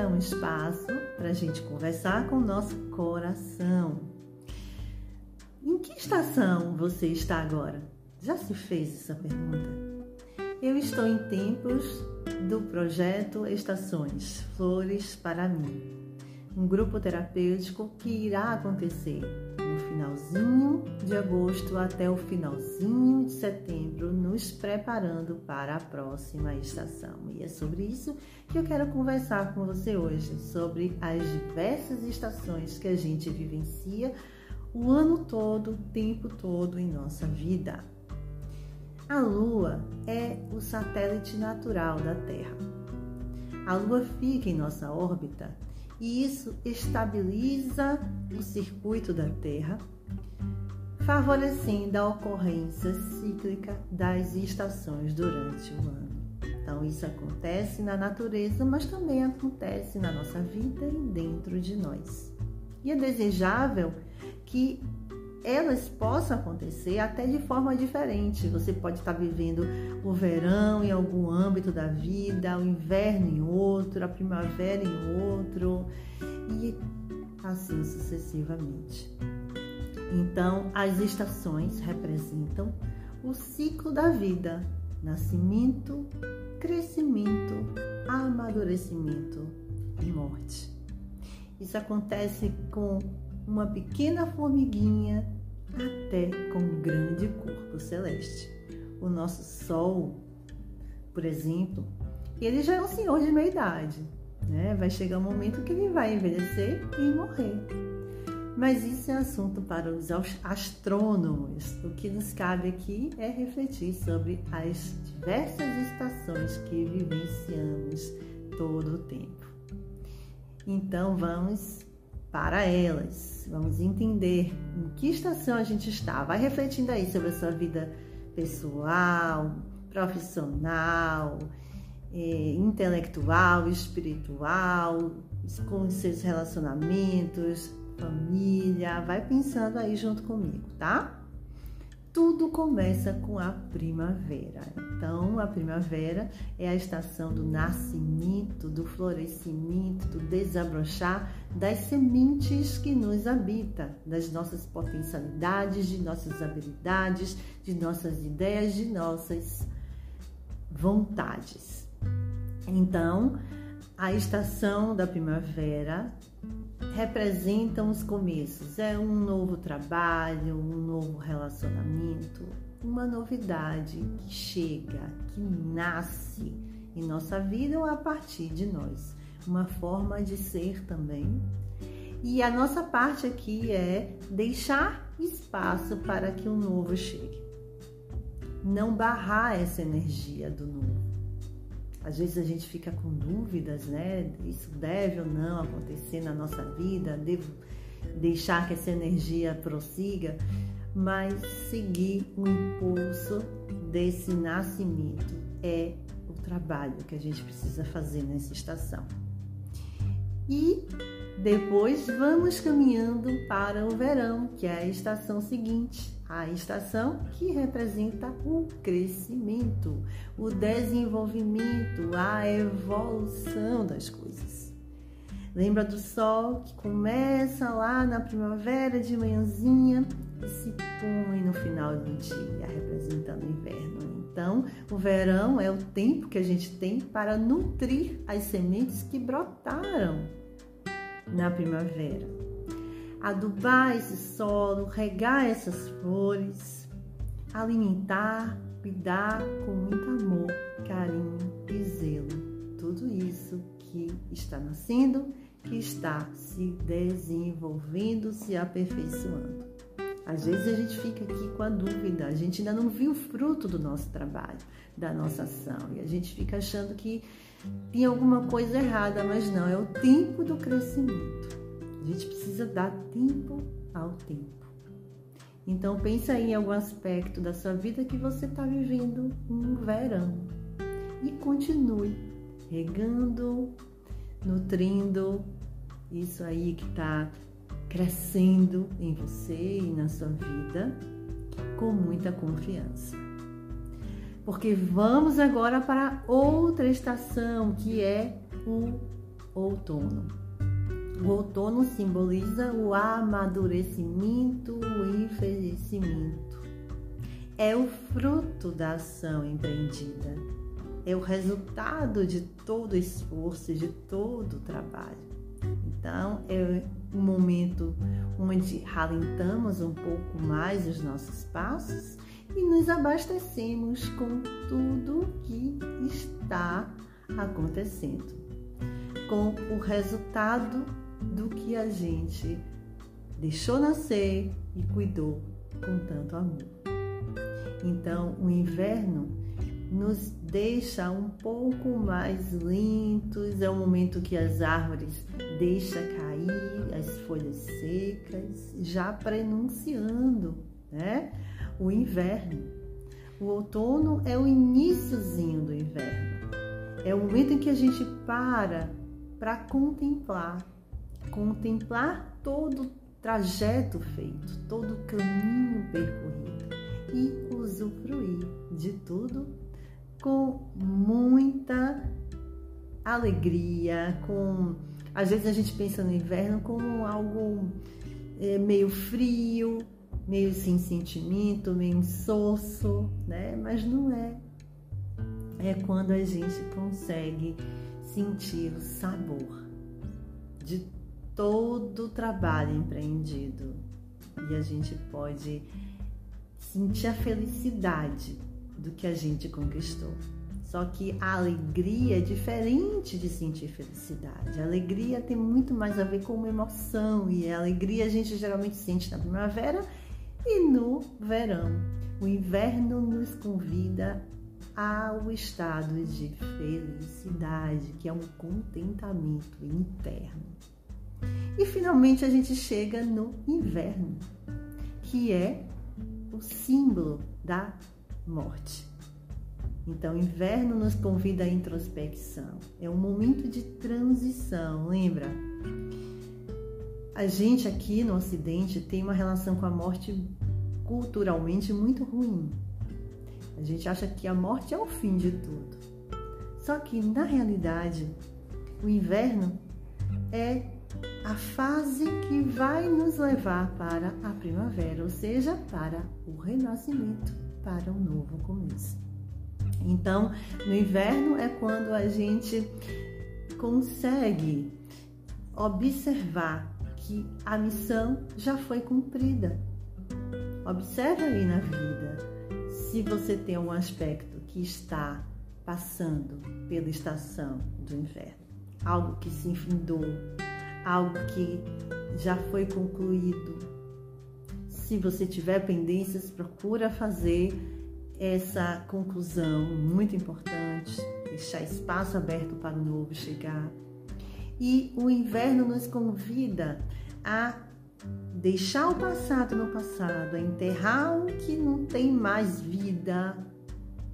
é um espaço para a gente conversar com o nosso coração. Em que estação você está agora? Já se fez essa pergunta? Eu estou em tempos do projeto Estações Flores para mim, um grupo terapêutico que irá acontecer finalzinho de agosto até o finalzinho de setembro, nos preparando para a próxima estação. E é sobre isso que eu quero conversar com você hoje, sobre as diversas estações que a gente vivencia o ano todo, o tempo todo em nossa vida. A Lua é o satélite natural da Terra. A Lua fica em nossa órbita e isso estabiliza o circuito da Terra, favorecendo a ocorrência cíclica das estações durante o ano. Então, isso acontece na natureza, mas também acontece na nossa vida e dentro de nós. E é desejável que elas possam acontecer até de forma diferente. Você pode estar vivendo o verão em algum âmbito da vida, o inverno em outro, a primavera em outro e assim sucessivamente. Então, as estações representam o ciclo da vida: nascimento, crescimento, amadurecimento e morte. Isso acontece com uma pequena formiguinha até com um grande corpo celeste. O nosso Sol, por exemplo, ele já é um senhor de meia idade, né? Vai chegar um momento que ele vai envelhecer e morrer. Mas isso é assunto para os astrônomos. O que nos cabe aqui é refletir sobre as diversas estações que vivenciamos todo o tempo. Então vamos para elas. Vamos entender em que estação a gente está. Vai refletindo aí sobre a sua vida pessoal, profissional, eh, intelectual, espiritual, com os seus relacionamentos, família. Vai pensando aí junto comigo, tá? Tudo começa com a primavera. Então, a primavera é a estação do nascimento, do florescimento, do desabrochar das sementes que nos habita, das nossas potencialidades, de nossas habilidades, de nossas ideias, de nossas vontades. Então, a estação da primavera representam os começos. É um novo trabalho, um novo relacionamento, uma novidade que chega, que nasce em nossa vida ou a partir de nós. Uma forma de ser também. E a nossa parte aqui é deixar espaço para que o novo chegue. Não barrar essa energia do novo às vezes a gente fica com dúvidas, né? Isso deve ou não acontecer na nossa vida? Devo deixar que essa energia prossiga? Mas seguir o impulso desse nascimento é o trabalho que a gente precisa fazer nessa estação. E depois vamos caminhando para o verão, que é a estação seguinte a estação que representa o crescimento, o desenvolvimento, a evolução das coisas. Lembra do sol que começa lá na primavera de manhãzinha e se põe no final do dia, representando o inverno. Então, o verão é o tempo que a gente tem para nutrir as sementes que brotaram na primavera adubar esse solo, regar essas flores, alimentar, cuidar com muito amor, carinho e zelo. Tudo isso que está nascendo, que está se desenvolvendo, se aperfeiçoando. Às vezes a gente fica aqui com a dúvida, a gente ainda não viu o fruto do nosso trabalho, da nossa ação, e a gente fica achando que tem alguma coisa errada, mas não, é o tempo do crescimento. A gente precisa dar tempo ao tempo. Então pensa em algum aspecto da sua vida que você está vivendo um verão e continue regando, nutrindo isso aí que está crescendo em você e na sua vida com muita confiança. Porque vamos agora para outra estação que é o outono. O outono simboliza o amadurecimento, o envelhecimento. É o fruto da ação empreendida. É o resultado de todo esforço, de todo o trabalho. Então, é um momento onde ralentamos um pouco mais os nossos passos e nos abastecemos com tudo que está acontecendo, com o resultado do que a gente deixou nascer e cuidou com tanto amor. Então, o inverno nos deixa um pouco mais lentos, é o momento que as árvores deixam cair as folhas secas, já prenunciando né? o inverno. O outono é o iníciozinho do inverno. É o momento em que a gente para para contemplar, contemplar todo o trajeto feito, todo o caminho percorrido e usufruir de tudo com muita alegria, com às vezes a gente pensa no inverno como algo é, meio frio, meio sem sentimento, meio insosso, né? Mas não é. É quando a gente consegue sentir o sabor de todo o trabalho empreendido e a gente pode sentir a felicidade do que a gente conquistou. Só que a alegria é diferente de sentir felicidade. A alegria tem muito mais a ver com uma emoção e a alegria a gente geralmente sente na primavera e no verão. O inverno nos convida ao estado de felicidade, que é um contentamento interno. E finalmente a gente chega no inverno, que é o símbolo da morte. Então, inverno nos convida à introspecção. É um momento de transição, lembra? A gente aqui no Ocidente tem uma relação com a morte culturalmente muito ruim. A gente acha que a morte é o fim de tudo. Só que, na realidade, o inverno é a fase que vai nos levar para a primavera, ou seja, para o renascimento, para um novo começo. Então, no inverno é quando a gente consegue observar que a missão já foi cumprida. Observe aí na vida se você tem algum aspecto que está passando pela estação do inverno, algo que se enfindou, algo que já foi concluído. Se você tiver pendências, procura fazer essa conclusão muito importante, deixar espaço aberto para o novo chegar. E o inverno nos convida a deixar o passado no passado, a enterrar o que não tem mais vida,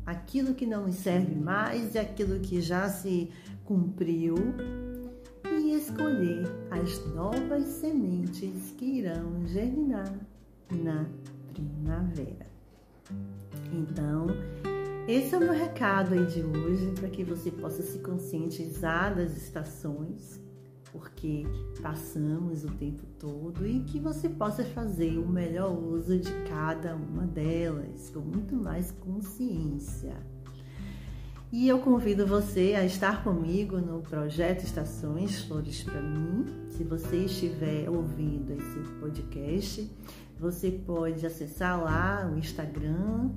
aquilo que não nos serve mais e aquilo que já se cumpriu e escolher as novas sementes que irão germinar na primavera. Então, esse é o meu recado aí de hoje para que você possa se conscientizar das estações porque passamos o tempo todo e que você possa fazer o melhor uso de cada uma delas com muito mais consciência. E eu convido você a estar comigo no projeto Estações Flores para mim. Se você estiver ouvindo esse podcast, você pode acessar lá o Instagram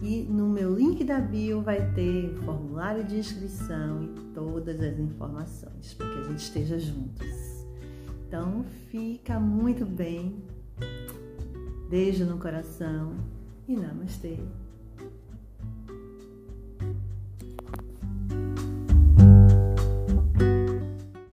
e no meu link da bio vai ter formulário de inscrição e todas as informações para que a gente esteja juntos. Então fica muito bem. Beijo no coração e namastê.